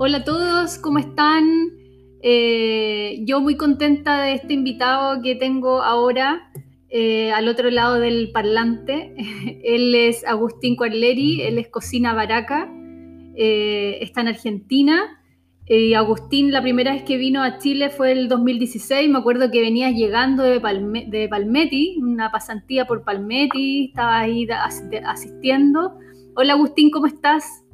Hola a todos, ¿cómo están? Eh, yo muy contenta de este invitado que tengo ahora eh, al otro lado del parlante. él es Agustín Cuarleri, él es Cocina Baraca, eh, está en Argentina. Y Agustín, la primera vez que vino a Chile fue el 2016. Me acuerdo que venías llegando de, de Palmetti, una pasantía por Palmetti, estaba ahí asistiendo. Hola Agustín, ¿cómo estás?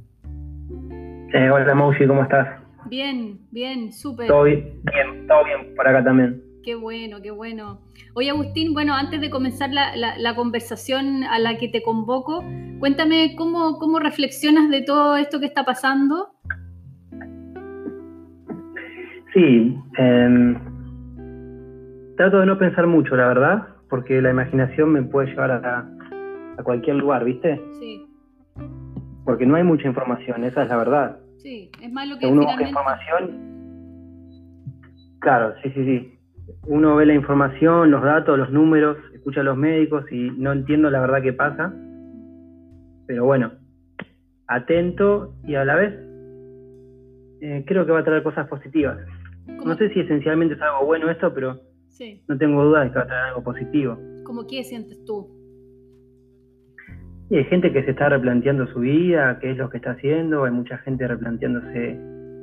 Eh, hola Mausi, ¿cómo estás? Bien, bien, súper. Todo bien, todo bien por acá también. Qué bueno, qué bueno. Oye Agustín, bueno, antes de comenzar la, conversación a la que te convoco, cuéntame cómo, cómo reflexionas de todo esto que está pasando. Sí, em, trato de no pensar mucho, la verdad, porque la imaginación me puede llevar a, a cualquier lugar, ¿viste? Sí. Porque no hay mucha información, esa es la verdad. Sí, es más lo que uno busca información. Claro, sí, sí, sí. Uno ve la información, los datos, los números, escucha a los médicos y no entiendo la verdad qué pasa. Pero bueno, atento y a la vez eh, creo que va a traer cosas positivas. No sé si esencialmente es algo bueno esto, pero no tengo dudas de que va a traer algo positivo. ¿Cómo qué sientes tú? Y hay gente que se está replanteando su vida, qué es lo que está haciendo, hay mucha gente replanteándose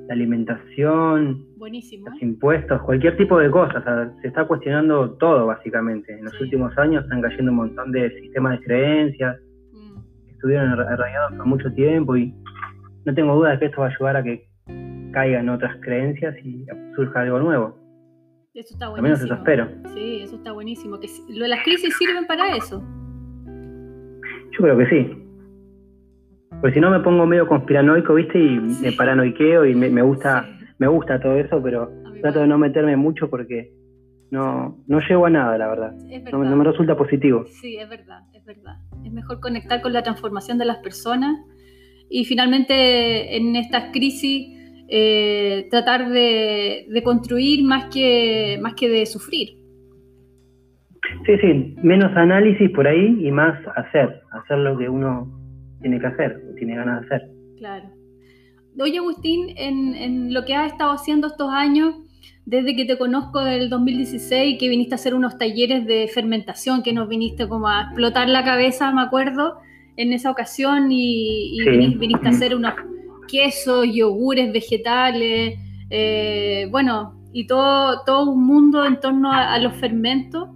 la alimentación, los impuestos, cualquier tipo de cosas. se está cuestionando todo, básicamente. En los últimos años están cayendo un montón de sistemas de creencias mm. que estuvieron arraigados por mucho tiempo y no tengo duda de que esto va a ayudar a que caigan otras creencias y surja algo nuevo. Eso está buenísimo. Al menos eso espero. Sí, eso está buenísimo. Que las crisis sirven para eso. Yo creo que sí. Porque si no me pongo medio conspiranoico, ¿viste? Y me paranoiqueo y me, gusta me gusta todo eso, pero trato de no meterme mucho porque no, no llego a nada, la verdad. No, me resulta positivo. Sí, es verdad, es verdad. Es mejor conectar con la transformación de las personas y finalmente en estas crisis eh, tratar de, de, construir más que, más que de sufrir. Sí, sí, menos análisis por ahí y más hacer, hacer lo que uno tiene que hacer, tiene ganas de hacer. Claro. Oye, Agustín, en, en lo que has estado haciendo estos años, desde que te conozco del 2016, que viniste a hacer unos talleres de fermentación, que nos viniste como a explotar la cabeza, me acuerdo, en esa ocasión, y, viniste, a hacer unos quesos, yogures, vegetales, eh, bueno, y todo, todo un mundo en torno a los fermentos.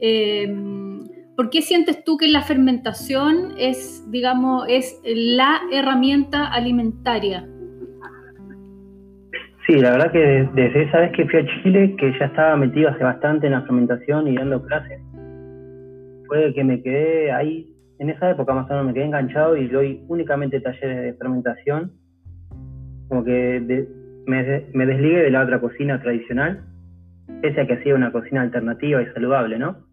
Em, ¿Por qué sientes tú que la fermentación es, digamos, es la herramienta alimentaria? Sí, la verdad que desde esa vez que fui a Chile, que ya estaba metido hace bastante en la fermentación y dando clases, fue que me quedé ahí, en esa época más o menos me quedé enganchado y doy únicamente talleres de fermentación, como que me, me desligué de la otra cocina tradicional, pese a que hacía una cocina alternativa y saludable, ¿no?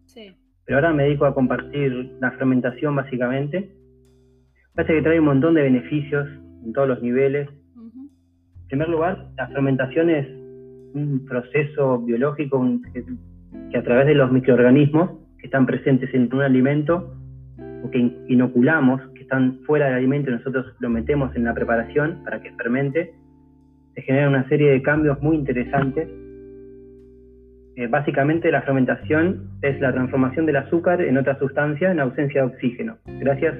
Pero ahora me dedico a compartir la fermentación básicamente. Parece que trae un montón de beneficios en todos los niveles. En primer lugar, la fermentación es un proceso biológico que, a través de los microorganismos que están presentes en un alimento o que inoculamos, que están fuera del alimento y nosotros lo metemos en la preparación para que fermente, se genera una serie de cambios muy interesantes eh, básicamente la fermentación es la transformación del azúcar en otra sustancia en ausencia de oxígeno, gracias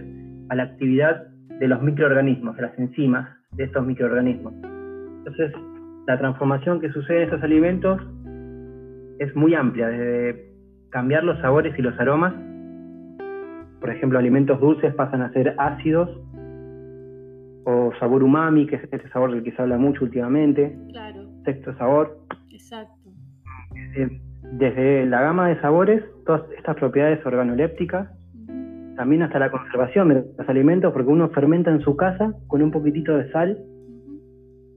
a la actividad de los microorganismos, de las enzimas de estos microorganismos. Entonces, la transformación que sucede en estos alimentos es muy amplia, desde cambiar los sabores y los aromas. Por ejemplo, alimentos dulces pasan a ser ácidos, o sabor umami, que es este sabor del que se habla mucho últimamente. Claro. Sexto sabor. Exacto. Eh, desde la gama de sabores, todas estas propiedades organolépticas, también hasta la conservación de los alimentos, porque uno fermenta en su casa con un poquitito de sal,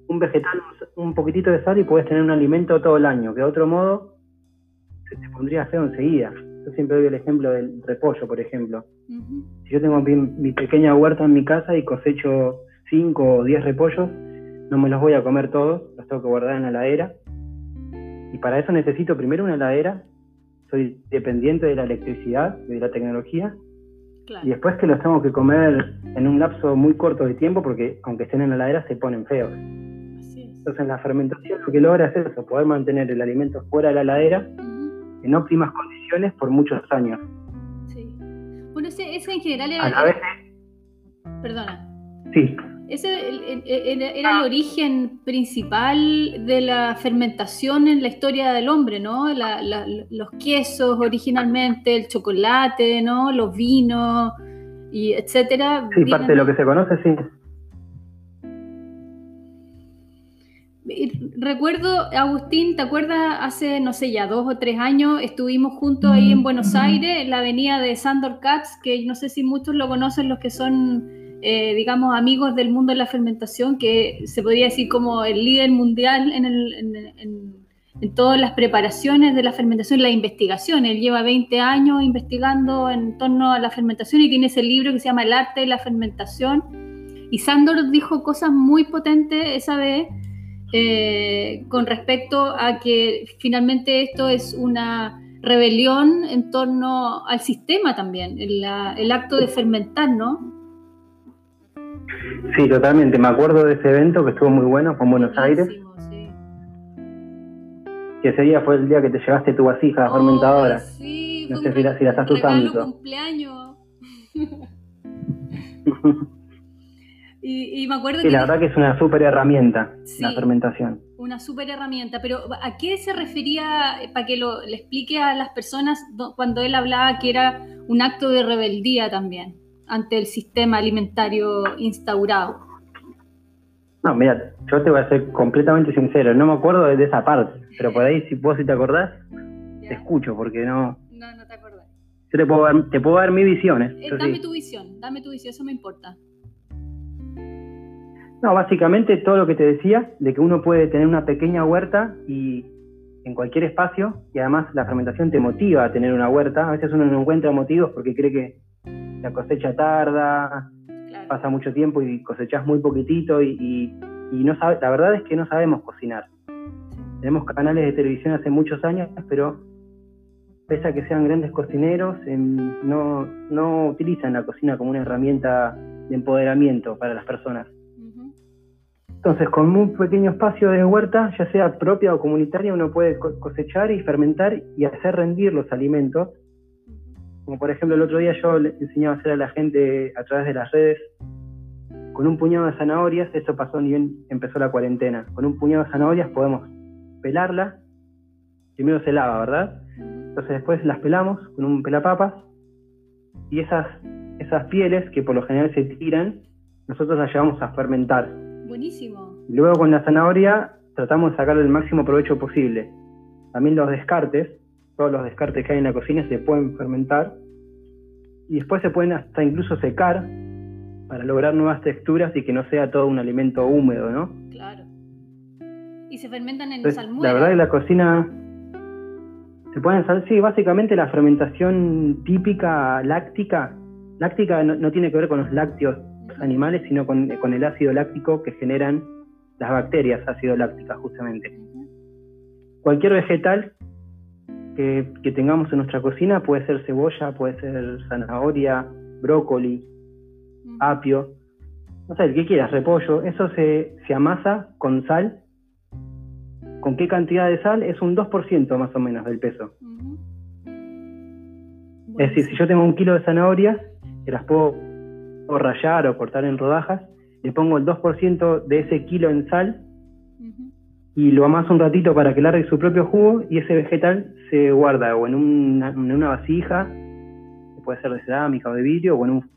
un vegetal, un poquitito de sal y puedes tener un alimento todo el año, que de otro modo se te pondría feo enseguida. Yo siempre doy el ejemplo del repollo, por ejemplo. Si yo tengo mi, mi, pequeña huerta en mi casa y cosecho 5 o 10 repollos, no me los voy a comer todos, los tengo que guardar en la heladera y para eso necesito primero una heladera, soy dependiente de la electricidad, de la tecnología, y después que los tengo que comer en un lapso muy corto de tiempo porque aunque estén en la heladera se ponen feos. Entonces la fermentación lo que logra es eso, poder mantener el alimento fuera de la heladera en óptimas condiciones por muchos años. Sí. Bueno, ese, en general era... A Perdona. Sí. Ese era el origen principal de la fermentación en la historia del hombre, ¿no? los quesos originalmente, el chocolate, ¿no? Los vinos, y etcétera. Sí, parte de lo que se conoce, sí. Recuerdo, Agustín, ¿te acuerdas? Hace, no sé, ya dos o tres años estuvimos juntos ahí en Buenos Aires, en la avenida de Sandor Katz, que no sé si muchos lo conocen los que son, eh, digamos, amigos del mundo de la fermentación, que se podría decir como el líder mundial en, en, todas las preparaciones de la fermentación, la investigación. Él lleva 20 años investigando en torno a la fermentación y tiene ese libro que se llama El arte de la fermentación. Y Sandor dijo cosas muy potentes esa vez eh, con respecto a que finalmente esto es una rebelión en torno al sistema también, el, acto de fermentar, ¿no? Sí, totalmente. Me acuerdo de ese evento que estuvo muy bueno, con Buenos Aires. Sí. Que ese día fue el día que te llevaste tu vasija fermentadora. Sí, no sé si la, si la estás usando. cumpleaños. Y, me acuerdo sí, que... la verdad que es una súper herramienta la fermentación. Una súper herramienta, pero ¿a qué se refería, eh, para que lo, le explique a las personas cuando él hablaba que era un acto de rebeldía también ante el sistema alimentario instaurado? No, mira, yo te voy a ser completamente sincero, no me acuerdo de esa parte, pero por ahí si vos si te acordás, te escucho, porque no... No, no te acordás. Yo te puedo dar, te puedo dar mis visiones. Eh, dame tu visión, dame tu visión, eso me importa. No, básicamente todo lo que te decía, de que uno puede tener una pequeña huerta y en cualquier espacio, y además la fermentación te motiva a tener una huerta. A veces uno no encuentra motivos porque cree que la cosecha tarda, pasa mucho tiempo y cosechas muy poquitito y, no sabe, la verdad es que no sabemos cocinar. Tenemos canales de televisión hace muchos años, pero pese a que sean grandes cocineros, no, no utilizan la cocina como una herramienta de empoderamiento para las personas. Entonces, con un pequeño espacio de huerta, ya sea propia o comunitaria, uno puede cosechar y fermentar y hacer rendir los alimentos. Como por ejemplo, el otro día yo le enseñaba a hacer a la gente a través de las redes con un puñado de zanahorias, eso pasó ni bien empezó la cuarentena. Con un puñado de zanahorias podemos pelarla, primero se lava, ¿verdad? Entonces después las pelamos con un pelapapas y esas, esas pieles que por lo general se tiran, nosotros las llevamos a fermentar Buenísimo. Luego con la zanahoria tratamos de sacar el máximo provecho posible. También los descartes, todos los descartes que hay en la cocina se pueden fermentar y después se pueden hasta incluso secar para lograr nuevas texturas y que no sea todo un alimento húmedo, ¿no? Claro. Y se fermentan en salmuera. La verdad que la cocina se pueden sí, básicamente la fermentación típica láctica, láctica no tiene que ver con los lácteos animales, sino con, el ácido láctico que generan las bacterias ácido lácticas justamente. Cualquier vegetal que, tengamos en nuestra cocina puede ser cebolla, puede ser zanahoria, brócoli, apio, no sé, el que quieras, repollo, eso se, se amasa con sal. ¿Con qué cantidad de sal? Es un 2% más o menos del peso. Es decir, si yo tengo un kilo de zanahorias, que las puedo o rayar o cortar en rodajas, le pongo el 2% de ese kilo en sal y lo amaso un ratito para que largue su propio jugo y ese vegetal se guarda o en una, en una vasija, que puede ser de cerámica o de vidrio, o en un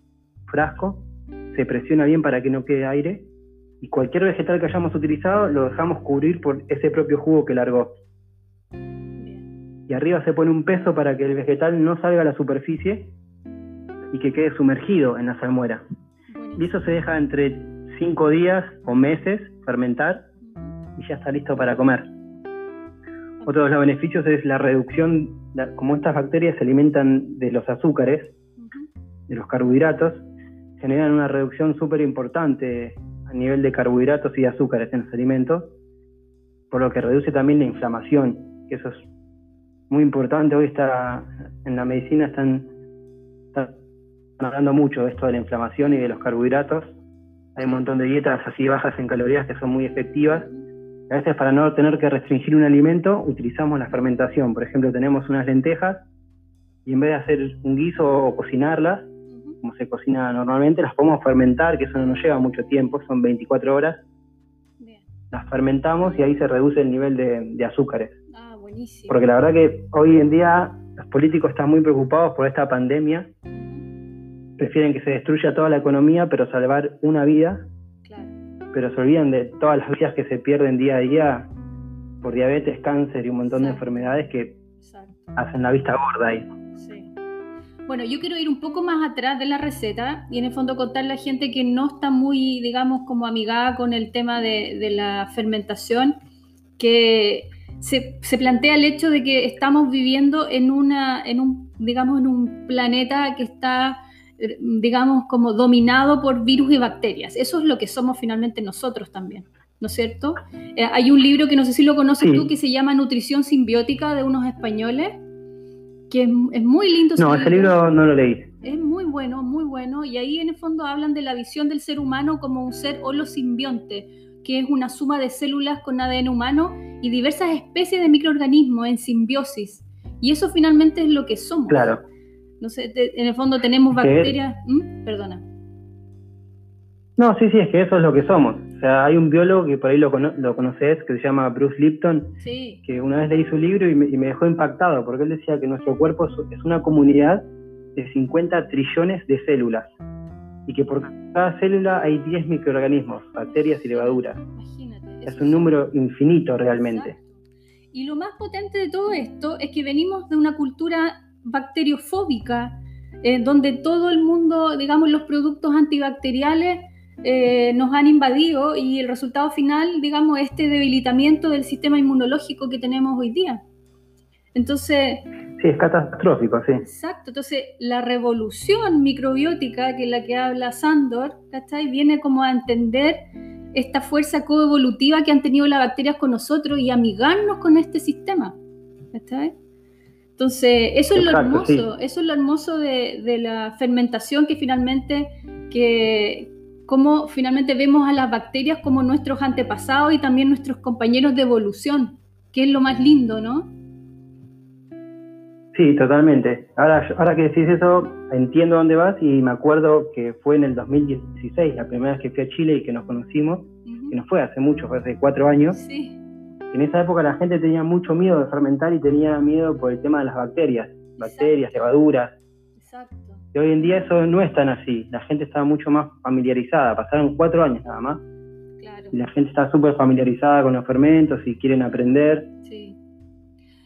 frasco, se presiona bien para que no quede aire y cualquier vegetal que hayamos utilizado lo dejamos cubrir por ese propio jugo que largó. Y arriba se pone un peso para que el vegetal no salga a la superficie y que quede sumergido en la salmuera. Y eso se deja entre 5 días o meses fermentar y ya está listo para comer. Otro de los beneficios es la reducción, como estas bacterias se alimentan de los azúcares, de los carbohidratos, generan una reducción súper importante a nivel de carbohidratos y azúcares en los alimentos, por lo que reduce también la inflamación, que eso es muy importante. Hoy está en la medicina están hablando mucho de esto de la inflamación y de los carbohidratos. Hay un montón de dietas así bajas en calorías que son muy efectivas A veces para no tener que restringir un alimento, utilizamos la fermentación. Por ejemplo, tenemos unas lentejas y en vez de hacer un guiso o cocinarlas, como se cocina normalmente, las podemos fermentar, que eso no nos lleva mucho tiempo, son 24 horas. Las fermentamos y ahí se reduce el nivel de, azúcares. Ah, buenísimo. Porque la verdad que hoy en día los políticos están muy preocupados por esta pandemia. Prefieren que se destruya toda la economía, pero salvar una vida. Pero se olvidan de todas las vidas que se pierden día a día por diabetes, cáncer y un montón de enfermedades que hacen la vista gorda ahí. Bueno, yo quiero ir un poco más atrás de la receta y en el fondo contarle a la gente que no está muy, digamos, como amigada con el tema de, la fermentación, que se, plantea el hecho de que estamos viviendo en una, en un, digamos, en un planeta que está, digamos, como dominado por virus y bacterias. Eso es lo que somos finalmente nosotros también. ¿no es cierto? Eh, hay un libro que no sé si lo conoces tú que se llama Nutrición Simbiótica de unos españoles que es, muy lindo. No, ese libro no lo leí. Es muy bueno, muy bueno, y ahí en el fondo hablan de la visión del ser humano como un ser holosimbionte, que es una suma de células con ADN humano y diversas especies de microorganismos en simbiosis. Y eso finalmente es lo que somos. Claro. No sé, en el fondo tenemos bacterias. ¿Mm? Perdona. No, sí, sí, es que eso es lo que somos. O sea, hay un biólogo que por ahí lo, lo conoces, que se llama Bruce Lipton, que una vez leí su libro y me, dejó impactado, porque él decía que nuestro cuerpo es una comunidad de 50 trillones de células y que por cada célula hay 10 microorganismos, bacterias y levaduras. Imagínate. Es un número infinito realmente. Y lo más potente de todo esto es que venimos de una cultura bacteriofóbica, eh, donde todo el mundo, digamos, los productos antibacteriales eh, nos han invadido y el resultado final, digamos, este debilitamiento del sistema inmunológico que tenemos hoy día. Entonces... Sí, es catastrófico, sí. Exacto, entonces la revolución microbiótica, que es la que habla Sandor, ¿cachai? Viene como a entender esta fuerza coevolutiva que han tenido las bacterias con nosotros y amigarnos con este sistema. ¿cachai? Entonces, eso es lo hermoso, eso es lo hermoso de, de, la fermentación que finalmente, que, cómo finalmente vemos a las bacterias como nuestros antepasados y también nuestros compañeros de evolución, que es lo más lindo, ¿no? Sí, totalmente. Ahora, ahora que decís eso, entiendo dónde vas y me acuerdo que fue en el 2016, la primera vez que fui a Chile y que nos conocimos, que no fue hace mucho, fue hace cuatro años. Sí. En esa época la gente tenía mucho miedo de fermentar y tenía miedo por el tema de las bacterias, bacterias, levaduras. Exacto. Y hoy en día eso no es tan así. La gente está mucho más familiarizada. Pasaron cuatro años nada más. Y la gente está súper familiarizada con los fermentos y quieren aprender. Sí.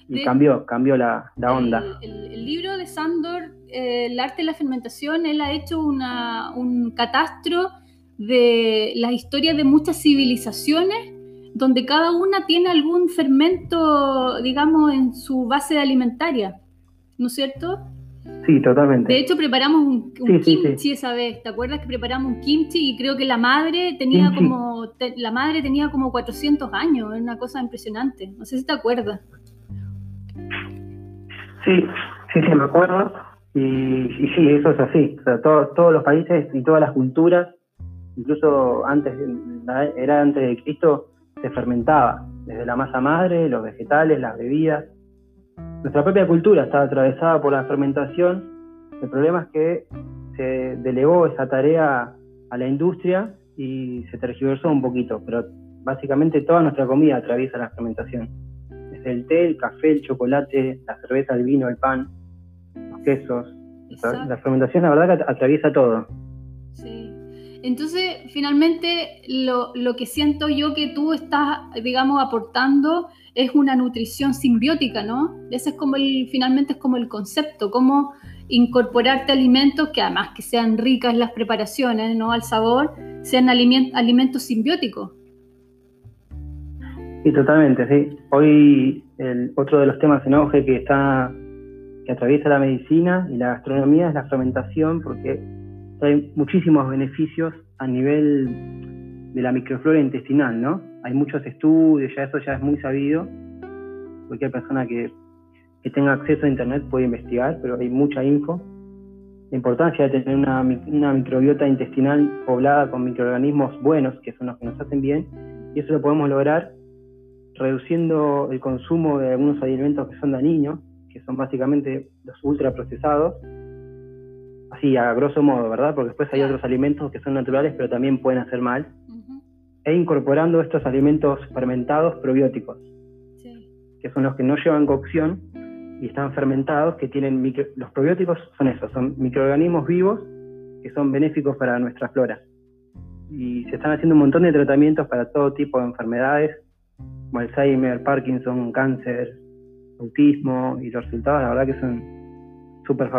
Y cambió, cambió la, onda. El, libro de Sandor, eh, El arte de la fermentación, él ha hecho una, un catastro de las historias de muchas civilizaciones donde cada una tiene algún fermento, digamos, en su base alimentaria, ¿no es cierto? Sí, totalmente. De hecho, preparamos un, kimchi esa vez. ¿Te acuerdas que preparamos un kimchi y creo que la madre tenía como la madre tenía como 400 años? Es una cosa impresionante. No sé si te acuerdas. Sí, sí, sí, me acuerdo. Y, sí, eso es así. O sea, todos los países y todas las culturas, incluso antes, era antes de Cristo, se fermentaba. Desde la masa madre, los vegetales, las bebidas nuestra propia cultura está atravesada por la fermentación. El problema es que se delegó esa tarea a la industria y se tergiversó un poquito, pero básicamente toda nuestra comida atraviesa la fermentación. Es el té, el café, el chocolate, la cerveza, el vino, el pan, los quesos. La fermentación, la verdad, que atraviesa todo. Entonces, finalmente, lo, lo que siento yo que tú estás, digamos, aportando es una nutrición simbiótica, ¿no? Ese es como el, finalmente es como el concepto, cómo incorporarte alimentos que además que sean ricas las preparaciones, ¿no? Al sabor, sean alimentos simbióticos. Sí, totalmente, sí. Hoy el, otro de los temas en auge que está que atraviesa la medicina y la gastronomía es la fermentación porque hay muchísimos beneficios a nivel de la microflora intestinal, ¿no? hay muchos estudios, ya eso ya es muy sabido. Cualquier persona que, tenga acceso a Internet puede investigar, pero hay mucha info. La importancia de tener una, microbiota intestinal poblada con microorganismos buenos, que son los que nos hacen bien, y eso lo podemos lograr reduciendo el consumo de algunos alimentos que son dañinos, que son básicamente los ultraprocesados, así a grosso modo, ¿verdad? Porque después hay otros alimentos que son naturales pero también pueden hacer mal, e incorporando estos alimentos fermentados probióticos, que son los que no llevan cocción y están fermentados, que tienen los probióticos son esos, son microorganismos vivos que son benéficos para nuestra flora. Y se están haciendo un montón de tratamientos para todo tipo de enfermedades, como Alzheimer, Parkinson, cáncer, autismo, y los resultados la verdad que son súper.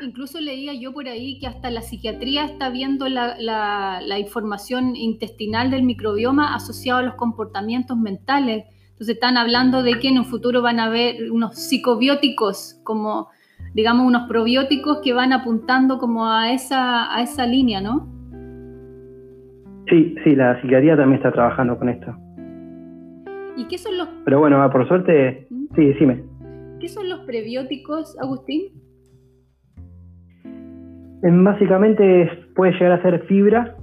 Incluso leía yo por ahí que hasta la psiquiatría está viendo la, la, información intestinal del microbioma asociado a los comportamientos mentales. Entonces están hablando de que en un futuro van a haber unos psicobióticos, como digamos unos probióticos que van apuntando como a esa, a esa línea, ¿no? Sí, sí, la psiquiatría también está trabajando con esto. ¿Y qué son los...? Pero bueno, por suerte, ¿Mm? sí, decime. ¿Qué son los prebióticos, Agustín? Básicamente puede llegar a ser fibra,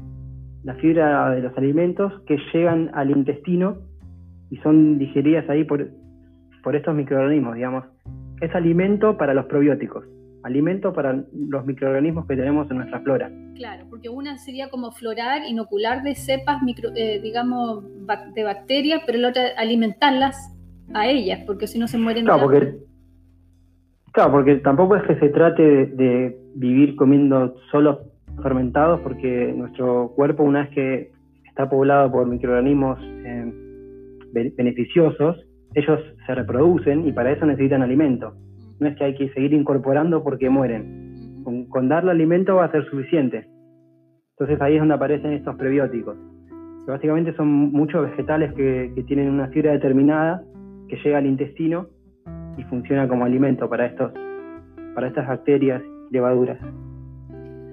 la fibra de los alimentos que llegan al intestino y son digeridas ahí por, por estos microorganismos, digamos. Es alimento para los probióticos alimento para los microorganismos que tenemos en nuestra flora. Claro, porque una sería como florar, inocular de cepas, micro, eh, digamos, de bacterias, pero la otra alimentarlas a ellas, porque si no se mueren. Claro, porque, claro, porque tampoco es que se trate de, vivir comiendo solo fermentados, porque nuestro cuerpo, una vez que está poblado por microorganismos eh, beneficiosos, ellos se reproducen y para eso necesitan alimento no es que hay que seguir incorporando porque mueren. Con, darle alimento va a ser suficiente. Entonces ahí es donde aparecen estos prebióticos. básicamente son muchos vegetales que, tienen una fibra determinada que llega al intestino y funciona como alimento para, estos, para estas bacterias y levaduras.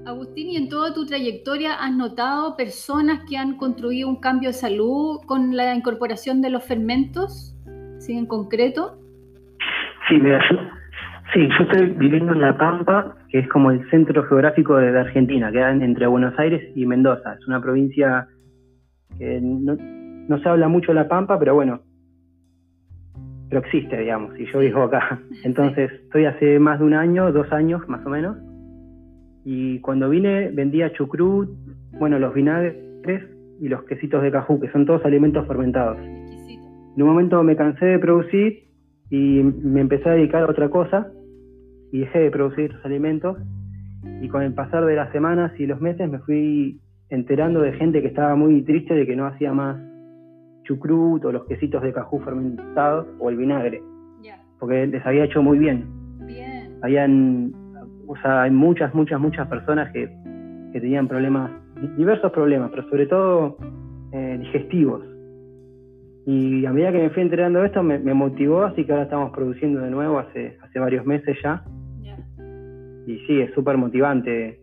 Agustín, ¿y en toda tu trayectoria has notado personas que han construido un cambio de salud con la incorporación de los fermentos? ¿Sí, en concreto? Sí, mira, Sí, yo estoy viviendo en La Pampa, que es como el centro geográfico de, Argentina, queda entre Buenos Aires y Mendoza. Es una provincia que no, se habla mucho de La Pampa, pero bueno, pero existe, digamos, y yo vivo acá. Entonces, estoy hace más de un año, dos años más o menos, y cuando vine vendía chucrut, bueno, los vinagres y los quesitos de cajú, que son todos alimentos fermentados. En un momento me cansé de producir y me empecé a dedicar a otra cosa y dejé de producir estos alimentos y con el pasar de las semanas y los meses me fui enterando de gente que estaba muy triste de que no hacía más chucrut o los quesitos de cajú fermentados o el vinagre, porque les había hecho muy bien. Habían, o sea, hay muchas, muchas, muchas personas que, que tenían problemas, diversos problemas, pero sobre todo eh, digestivos. Y a medida que me fui enterando de esto, me, motivó, así que ahora estamos produciendo de nuevo hace, hace varios meses ya. Y sí, es súper motivante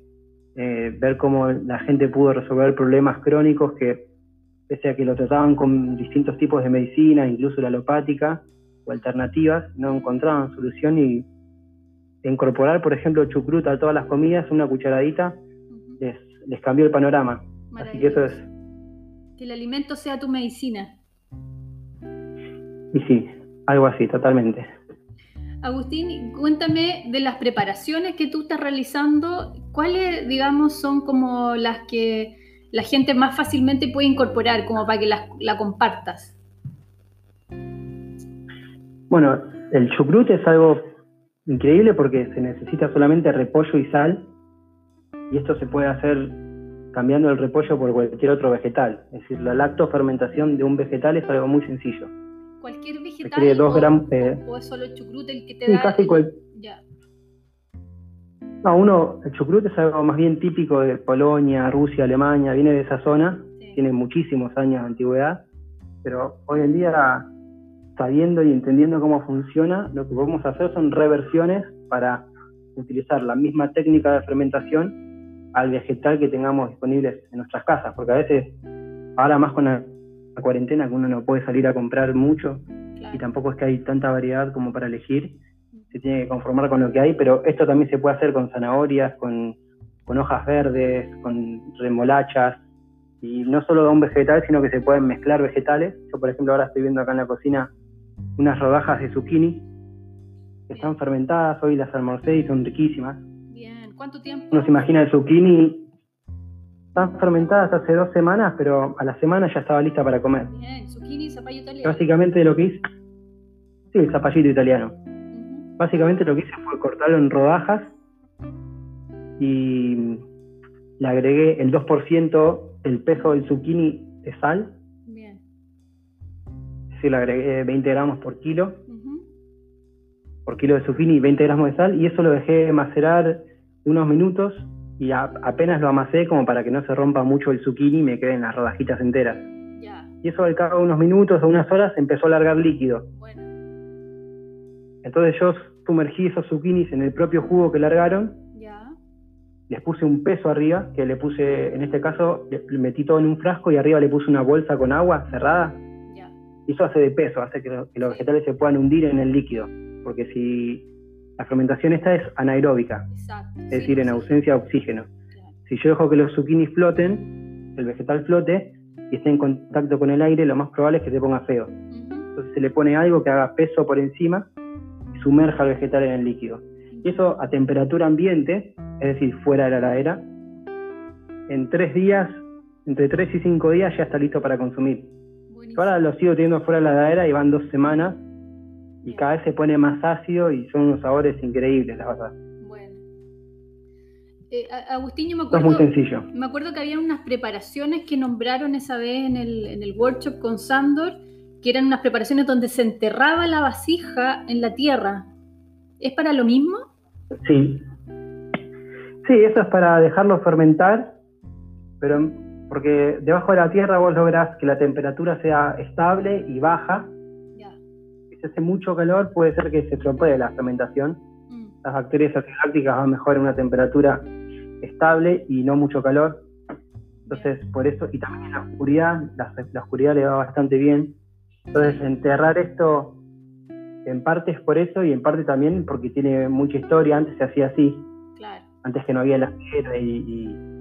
eh, ver cómo la gente pudo resolver problemas crónicos que, pese a que lo trataban con distintos tipos de medicina, incluso la alopática o alternativas, no encontraban solución y incorporar, por ejemplo, chucrut a todas las comidas, una cucharadita, les, les cambió el panorama. Así que eso es. Que el alimento sea tu medicina. Y sí, algo así, totalmente. Agustín, cuéntame de las preparaciones que tú estás realizando, ¿cuáles, digamos, son como las que la gente más fácilmente puede incorporar, como para que la, compartas? Bueno, el chucrut es algo increíble porque se necesita solamente repollo y sal, y esto se puede hacer cambiando el repollo por cualquier otro vegetal. Es decir, la lactofermentación de un vegetal es algo muy sencillo cualquier vegetal dos o, eh, o, es solo el chucrut el que te da casi ya. No uno el chucrut es algo más bien típico de Polonia Rusia Alemania viene de esa zona tiene muchísimos años de antigüedad pero hoy en día sabiendo y entendiendo cómo funciona lo que podemos hacer son reversiones para utilizar la misma técnica de fermentación al vegetal que tengamos disponibles en nuestras casas porque a veces ahora más con la la cuarentena que uno no puede salir a comprar mucho y tampoco es que hay tanta variedad como para elegir, se tiene que conformar con lo que hay, pero esto también se puede hacer con zanahorias, con, hojas verdes, con remolachas, Y no solo de un vegetal, sino que se pueden mezclar vegetales. Yo, por ejemplo, ahora estoy viendo acá en la cocina unas rodajas de zucchini que están fermentadas. Hoy las almorcé y son riquísimas. Bien, ¿cuánto tiempo? Uno se imagina el zucchini. Están fermentadas hace dos semanas, pero a la semana ya estaba lista para comer. Bien, zucchini zapallo italiano. Básicamente lo que hice. Sí, el zapallito italiano. Básicamente lo que hice fue cortarlo en rodajas y le agregué el 2% el peso del zucchini de sal. Bien. Es decir, le agregué 20 gramos por kilo. Por kilo de zucchini y 20 gramos de sal. Y eso lo dejé macerar unos minutos y apenas lo amasé como para que no se rompa mucho el zucchini y me queden las rodajitas enteras. Y eso al cabo de unos minutos o unas horas empezó a largar líquido. Bueno. Entonces yo sumergí esos zucchinis en el propio jugo que largaron les puse un peso arriba, que le puse, en este caso, le metí todo en un frasco y arriba le puse una bolsa con agua cerrada. Y eso hace de peso, hace que, los vegetales se puedan hundir en el líquido. Porque si la fermentación esta es anaeróbica, es decir, en ausencia de oxígeno. Si yo dejo que los zucchinis floten, el vegetal flote y esté en contacto con el aire, lo más probable es que se ponga feo. Entonces se le pone algo que haga peso por encima sumerja el vegetal en el líquido. Y eso a temperatura ambiente, es decir, fuera de la heladera, en tres días, entre tres y cinco días ya está listo para consumir. Ahora lo sigo teniendo fuera de la heladera y van dos semanas y cada vez se pone más ácido y son unos sabores increíbles, la verdad. Bueno. Eh, Agustín, yo me acuerdo, es muy sencillo. me acuerdo que había unas preparaciones que nombraron esa vez en el, en el workshop con Sandor, que eran unas preparaciones donde se enterraba la vasija en la tierra. ¿Es para lo mismo? Sí. Sí, eso es para dejarlo fermentar, pero porque debajo de la tierra vos lográs que la temperatura sea estable y baja. Si se hace mucho calor, puede ser que se estropee la fermentación. Mm. Las bacterias acidácticas van mejor en una temperatura estable y no mucho calor. Entonces, por eso, y también en la oscuridad, la, la oscuridad le va bastante bien. Entonces, enterrar esto en parte es por eso y en parte también porque tiene mucha historia. Antes se hacía así. Antes que no había la y, y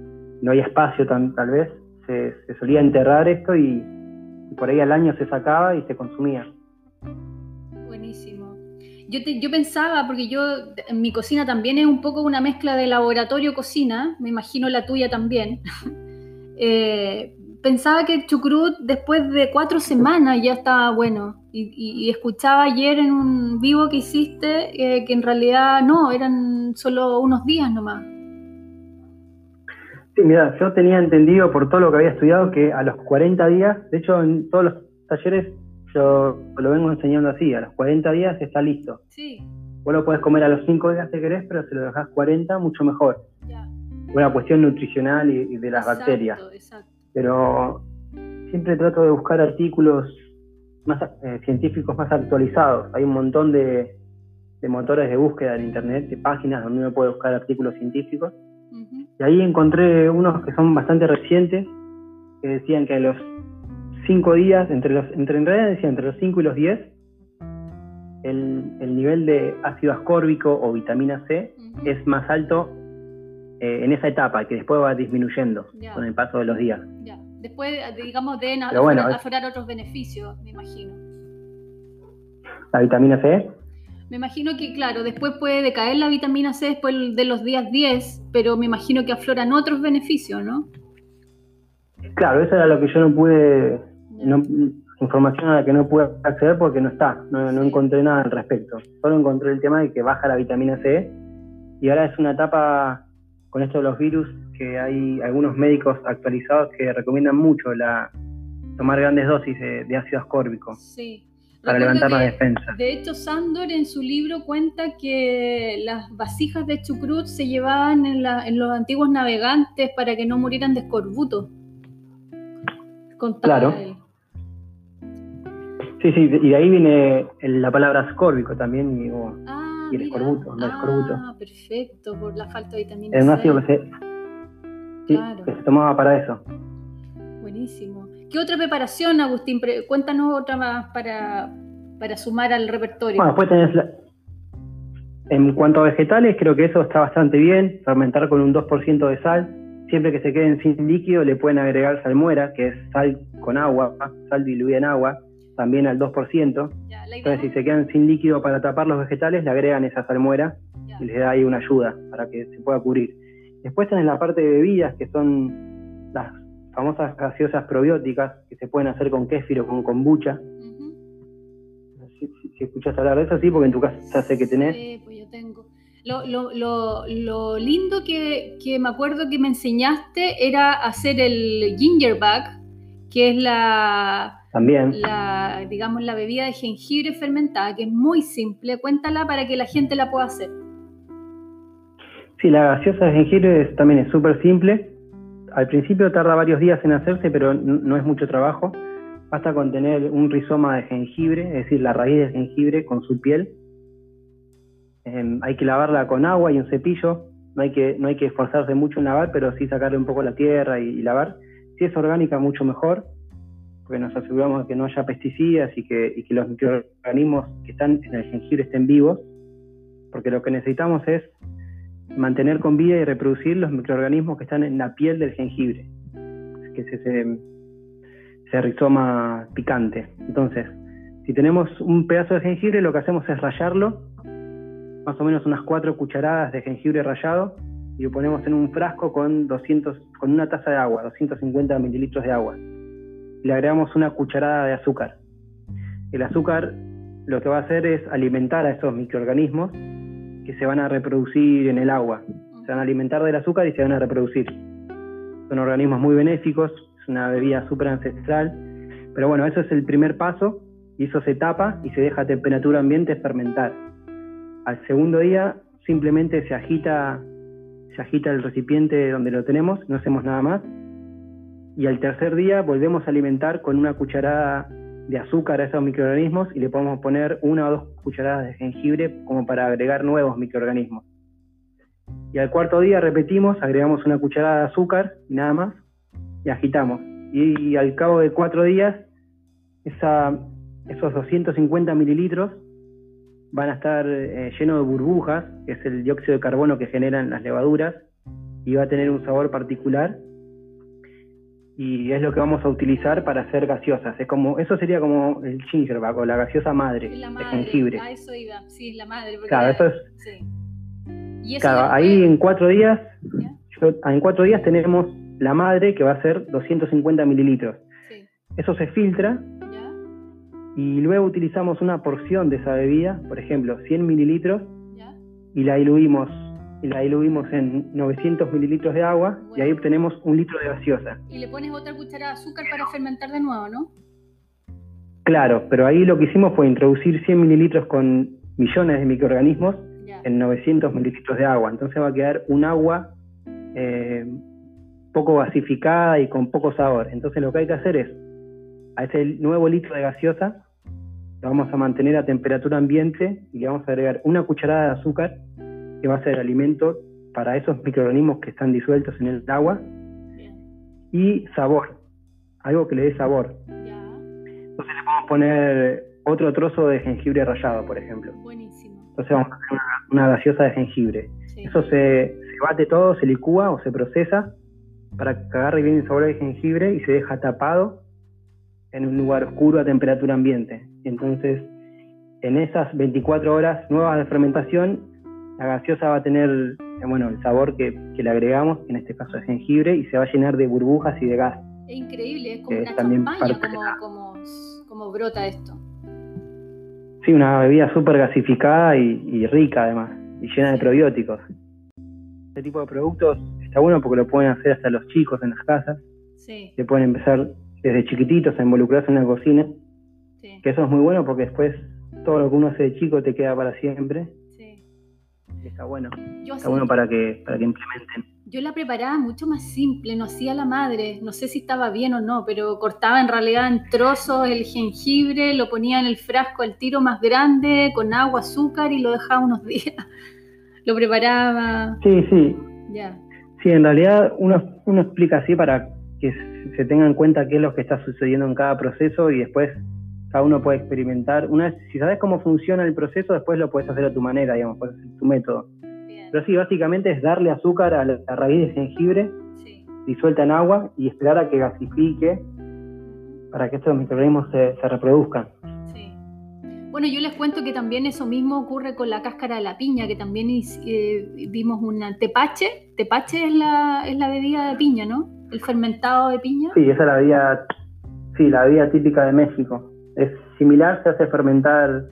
no había espacio tal vez, se, solía enterrar esto y, por ahí al año se sacaba y se consumía. Buenísimo. Yo, yo pensaba, porque yo en mi cocina también es un poco una mezcla de laboratorio-cocina, me imagino la tuya también. eh, pensaba que chucrut después de cuatro semanas ya estaba bueno. Y, escuchaba ayer en un vivo que hiciste eh, que en realidad no, eran solo unos días nomás. Sí, mira, yo tenía entendido por todo lo que había estudiado que a los 40 días, de hecho en todos los talleres yo lo vengo enseñando así, a los 40 días está listo. Sí. Vos lo podés comer a los 5 días si querés, pero si lo dejás 40, mucho mejor. Ya. Una cuestión nutricional y, de las bacterias. Exacto pero siempre trato de buscar artículos más eh, científicos más actualizados. Hay un montón de, motores de búsqueda en internet, de páginas donde uno puede buscar artículos científicos. Y ahí encontré unos que son bastante recientes, que decían que a los 5 días, entre los, entre, en realidad decían entre los 5 y los 10, el, nivel de ácido ascórbico o vitamina C es más alto eh, en esa etapa, que después va disminuyendo con el paso de los días. Después, digamos, deben aflorar, otros beneficios, me imagino. ¿La vitamina C? Me imagino que, claro, después puede decaer la vitamina C después de los días 10, pero me imagino que afloran otros beneficios, ¿no? Claro, eso era lo que yo no pude, información a la que no pude acceder porque no está, no, no encontré nada al respecto. Solo encontré el tema de que baja la vitamina C y ahora es una etapa con esto de los virus, que hay algunos médicos actualizados que recomiendan mucho la tomar grandes dosis de, ácido ascórbico para levantar la defensa. De hecho, Sandor en su libro cuenta que las vasijas de chucrut se llevaban en, los antiguos navegantes para que no murieran de escorbuto. claro. Sí, sí, y de ahí viene la palabra ascórbico también. Y, ah, y el escorbuto, el escorbuto. Ah, perfecto, por la falta de vitamina C. un ácido que se, sí, que se tomaba para eso. Buenísimo. ¿Qué otra preparación, Agustín? Cuéntanos otra más para, para sumar al repertorio. Bueno, después tenés la... En cuanto a vegetales, creo que eso está bastante bien. Fermentar con un 2% de sal. siempre que se queden sin líquido le pueden agregar salmuera, que es sal con agua, sal diluida en agua, también al 2%. Entonces si se quedan sin líquido para tapar los vegetales, le agregan esa salmuera y les da ahí una ayuda para que se pueda cubrir. Después tenés la parte de bebidas, que son las famosas gaseosas probióticas, que se pueden hacer con kéfir o con kombucha. si, escuchas hablar de eso, sí, porque en tu casa sé que tenés. Sí, pues yo tengo. Lo, lo, lo, lindo que, que, me acuerdo que me enseñaste era hacer el gingerback, que es la, También. la, digamos, la bebida de jengibre fermentada, que es muy simple. Cuéntala para que la gente la pueda hacer. Sí, la gaseosa de jengibre también es súper simple. Al principio tarda varios días en hacerse, pero no es mucho trabajo. Basta con tener un rizoma de jengibre, es decir, la raíz de jengibre con su piel. Em, hay que lavarla con agua y un cepillo. No hay, que, no hay que esforzarse mucho en lavar, pero sí sacarle un poco la tierra y, lavar. Si es orgánica, mucho mejor, porque nos aseguramos de que no haya pesticidas y que, y que los microorganismos que están en el jengibre estén vivos, porque lo que necesitamos es mantener con vida y reproducir los microorganismos que están en la piel del jengibre, que es ese, rizoma picante. Entonces, si tenemos un pedazo de jengibre, lo que hacemos es rallarlo, más o menos unas cuatro cucharadas de jengibre rallado, y lo ponemos en un frasco con, 200, con una taza de agua, 250 mililitros de agua. Le agregamos una cucharada de azúcar. El azúcar lo que va a hacer es alimentar a esos microorganismos que se van a reproducir en el agua. Se van a alimentar del azúcar y se van a reproducir. Son organismos muy benéficos, es una bebida súper ancestral. Pero bueno, eso es el primer paso y eso se tapa y se deja a temperatura ambiente fermentar. Al segundo día simplemente se agita, se agita el recipiente donde lo tenemos, no hacemos nada más. Y al tercer día volvemos a alimentar con una cucharada de azúcar a esos microorganismos y le podemos poner una o dos cucharadas de jengibre como para agregar nuevos microorganismos. Y al cuarto día repetimos, agregamos una cucharada de azúcar y nada más y agitamos. Y, al cabo de cuatro días, esos 250 mililitros van a estar eh, llenos de burbujas, que es el dióxido de carbono que generan las levaduras, y va a tener un sabor particular y es lo que vamos a utilizar para hacer gaseosas. Es como, eso sería como el gingerback o la gaseosa madre, de jengibre. A eso iba, sí, la madre. Claro, eso es. Sí. ¿Y claro, ahí en cuatro días, en cuatro días tenemos la madre que va a ser 250 mililitros. Sí. Eso se filtra y luego utilizamos una porción de esa bebida, por ejemplo, 100 mililitros, y la diluimos y la diluimos en 900 mililitros de agua y ahí obtenemos un litro de gaseosa. Y le pones otra cucharada de azúcar para fermentar de nuevo, ¿no? Claro, pero ahí lo que hicimos fue introducir 100 mililitros con millones de microorganismos en 900 mililitros de agua. Entonces va a quedar un agua eh, poco gasificada y con poco sabor. Entonces lo que hay que hacer es, a ese nuevo litro de gaseosa, lo vamos a mantener a temperatura ambiente y le vamos a agregar una cucharada de azúcar que va a ser alimento para esos microorganismos que están disueltos en el agua. Y sabor, algo que le dé sabor. Entonces le podemos poner otro trozo de jengibre rallado, por ejemplo. Buenísimo. Entonces vamos a hacer una, gaseosa de jengibre. Eso se, bate todo, se licúa o se procesa para que agarre bien el sabor del jengibre y se deja tapado en un lugar oscuro a temperatura ambiente. Entonces, en esas 24 horas nuevas de fermentación, la gaseosa va a tener eh, bueno, el sabor que, le agregamos, en este caso es jengibre, y se va a llenar de burbujas y de gas. Es increíble, es como una champaña como, brota esto. Sí, una bebida súper gasificada y, rica además, y llena de probióticos. Este tipo de productos está bueno porque lo pueden hacer hasta los chicos en las casas. Sí. Que pueden empezar desde chiquititos a involucrarse en la cocina. Que eso es muy bueno porque después todo lo que uno hace de chico te queda para siempre está bueno. está bueno para que, para que implementen. Yo la preparaba mucho más simple, no hacía la madre, no sé si estaba bien o no, pero cortaba en realidad en trozos el jengibre, lo ponía en el frasco al tiro más grande, con agua, azúcar y lo dejaba unos días. Lo preparaba. Sí, sí. Ya. Sí, en realidad uno, uno explica así para que se tenga en cuenta qué es lo que está sucediendo en cada proceso y después cada uno puede experimentar. Una vez, si sabes cómo funciona el proceso, después lo puedes hacer a tu manera, digamos, puedes hacer tu método. Pero sí, básicamente es darle azúcar a la, raíz de jengibre disuelta en agua y esperar a que gasifique para que estos microorganismos se, reproduzcan. Sí. Bueno, yo les cuento que también eso mismo ocurre con la cáscara de la piña, que también eh, vimos un tepache. Tepache es la, es la bebida de piña, ¿no? El fermentado de piña. Sí, esa es la bebida, sí, la bebida típica de México. Es similar, se hace fermentar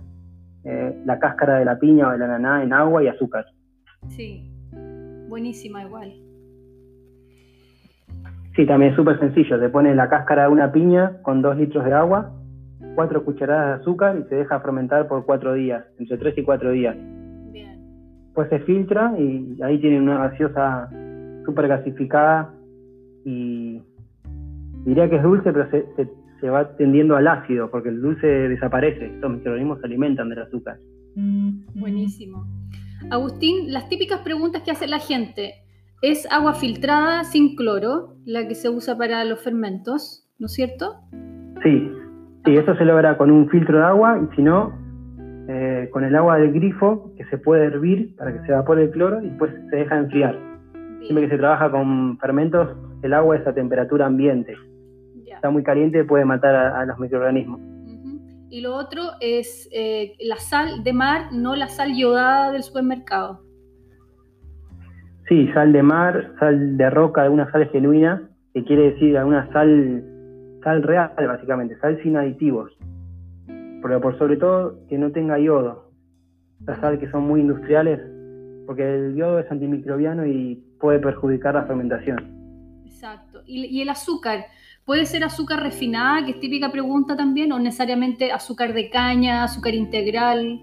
eh, la cáscara de la piña o de la ananá en agua y azúcar. Sí, buenísima igual. Sí, también es súper sencillo. Te pones la cáscara de una piña con dos litros de agua, cuatro cucharadas de azúcar y se deja fermentar por cuatro días, entre tres y cuatro días. Bien. Pues se filtra y ahí tiene una gaseosa súper gasificada y diría que es dulce, pero se, se, va tendiendo al ácido porque el dulce desaparece. Estos microorganismos se alimentan del azúcar. Buenísimo. Agustín, las típicas preguntas que hace la gente. Es agua filtrada sin cloro, la que se usa para los fermentos, ¿no es cierto? Sí, sí, eso se logra con un filtro de agua y si no, eh, con el agua del grifo que se puede hervir para que se evapore el cloro y después se deja enfriar. Siempre que se trabaja con fermentos, el agua es a temperatura ambiente. Está muy caliente, puede matar a, los microorganismos. Y lo otro es eh, la sal de mar, no la sal yodada del supermercado. Sí, sal de mar, sal de roca, alguna sal genuina, que quiere decir alguna sal, sal real, básicamente, sal sin aditivos. Pero por sobre todo que no tenga yodo. Las sal que son muy industriales, porque el yodo es antimicrobiano y puede perjudicar la fermentación. Exacto. ¿Y, y el azúcar? ¿Puede ser azúcar refinada, que es típica pregunta también, o necesariamente azúcar de caña, azúcar integral?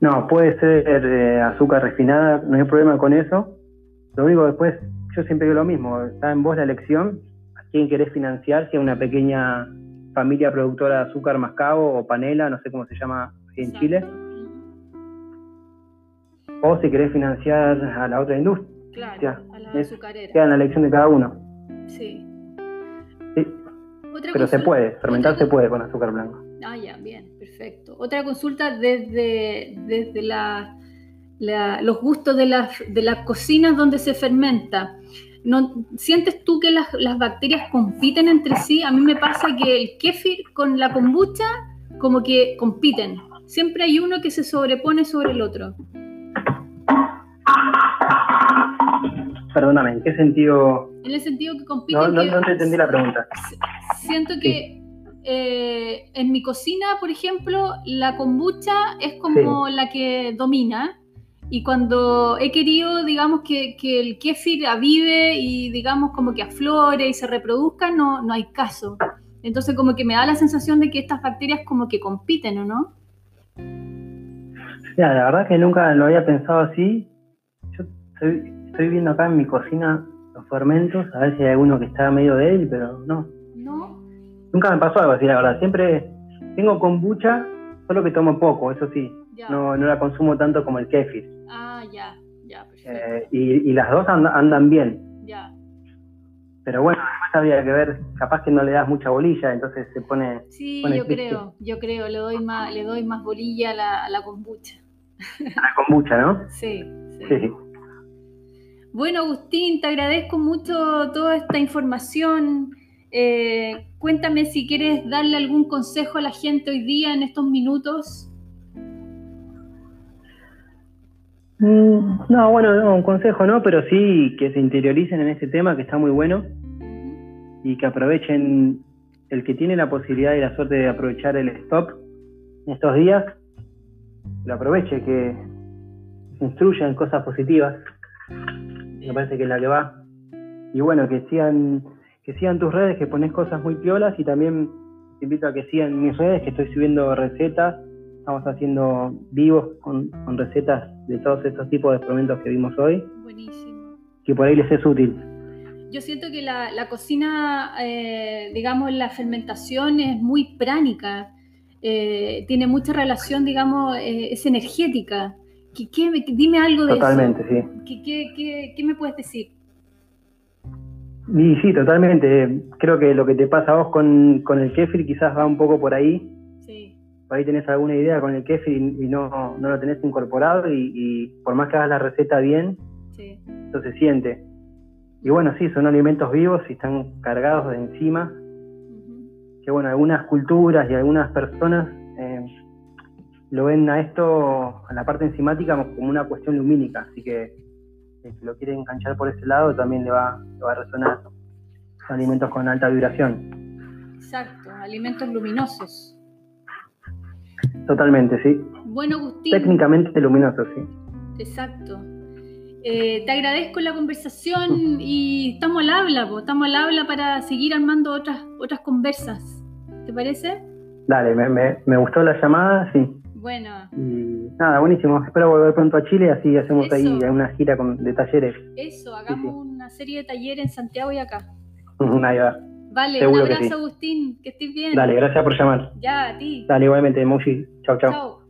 No, puede ser eh, azúcar refinada, no hay problema con eso. Lo único después, yo siempre digo lo mismo, está en vos la elección, a quién querés financiar, si a una pequeña familia productora de azúcar mascabo o panela, no sé cómo se llama en Chile. O si querés financiar a la otra industria. Claro, a la azucarera. Queda en la elección de cada uno. Sí. sí. Pero se puede, fermentar se puede con azúcar blanco. Ah, ya, bien, perfecto. Otra consulta desde, desde la, los gustos de, de las cocinas donde se fermenta. ¿No, ¿Sientes tú que las, las, bacterias compiten entre sí? A mí me pasa que el kéfir con la kombucha como que compiten. Siempre hay uno que se sobrepone sobre el otro. Perdóname, ¿en qué sentido? En el sentido que compiten. No, no, te entendí la pregunta. Siento que eh, en mi cocina, por ejemplo, la kombucha es como la que domina. Y cuando he querido, digamos, que, el kéfir avive y, digamos, como que aflore y se reproduzca, no, no hay caso. Entonces, como que me da la sensación de que estas bacterias como que compiten, ¿o no? Ya, la verdad que nunca lo había pensado así. Yo estoy, estoy viendo acá en mi cocina los fermentos, a ver si hay alguno que está medio débil, pero. ¿No? Nunca me pasó algo así, la verdad. Siempre tengo kombucha, solo que tomo poco, eso sí. No, no la consumo tanto como el kefir. Ah, ya, ya, eh, y, las dos andan bien. Ya. Pero bueno, además había que ver, capaz que no le das mucha bolilla, entonces se pone. Sí, yo creo, yo creo, le doy más, le doy más bolilla a la, a la kombucha. A la kombucha, ¿no? sí. sí. Bueno, Agustín, te agradezco mucho toda esta información. Eh, cuéntame si quieres darle algún consejo a la gente hoy día en estos minutos. Mm, no, bueno, un consejo no, pero sí que se interioricen en este tema que está muy bueno y que aprovechen el que tiene la posibilidad y la suerte de aprovechar el stop en estos días, lo aproveche, que se instruya en cosas positivas. Me parece que es la que va. Y bueno, que sigan que sigan tus redes, que pones cosas muy piolas y también te invito a que sigan mis redes, que estoy subiendo recetas, estamos haciendo vivos con, recetas de todos estos tipos de experimentos que vimos hoy. Buenísimo. Que por ahí les es útil. Yo siento que la, cocina, eh, digamos, la fermentación es muy pránica, eh, tiene mucha relación, digamos, eh, es energética. ¿Qué, dime algo de eso. Totalmente, sí. ¿Qué, qué me puedes decir? Y sí, totalmente. Creo que lo que te pasa a vos con, con el kefir quizás va un poco por ahí. Sí. Por ahí tenés alguna idea con el kefir y, no, no, lo tenés incorporado y, por más que hagas la receta bien, sí. eso se siente. Y bueno, sí, son alimentos vivos y están cargados de enzimas. Que bueno, algunas culturas y algunas personas eh, lo ven a esto, a la parte enzimática, como una cuestión lumínica. Así que si lo quieren enganchar por ese lado, también le va, le va a resonar. Son alimentos con alta vibración. Exacto, alimentos luminosos. Totalmente, sí. Bueno, Agustín. Técnicamente luminosos, sí. Exacto. Eh, te agradezco la conversación y estamos al habla, estamos al habla para seguir armando otras, otras conversas. ¿Te parece? Dale, me, me, gustó la llamada, sí. Bueno. Y nada, buenísimo. Espero volver pronto a Chile, así hacemos ahí una gira con, de talleres. Eso, hagamos una serie de talleres en Santiago y acá. ahí va. Vale, un abrazo, Agustín. Que estés bien. Dale, gracias por llamar. Ya, a ti. Dale, igualmente, Moshi. Chao, chao. Chao.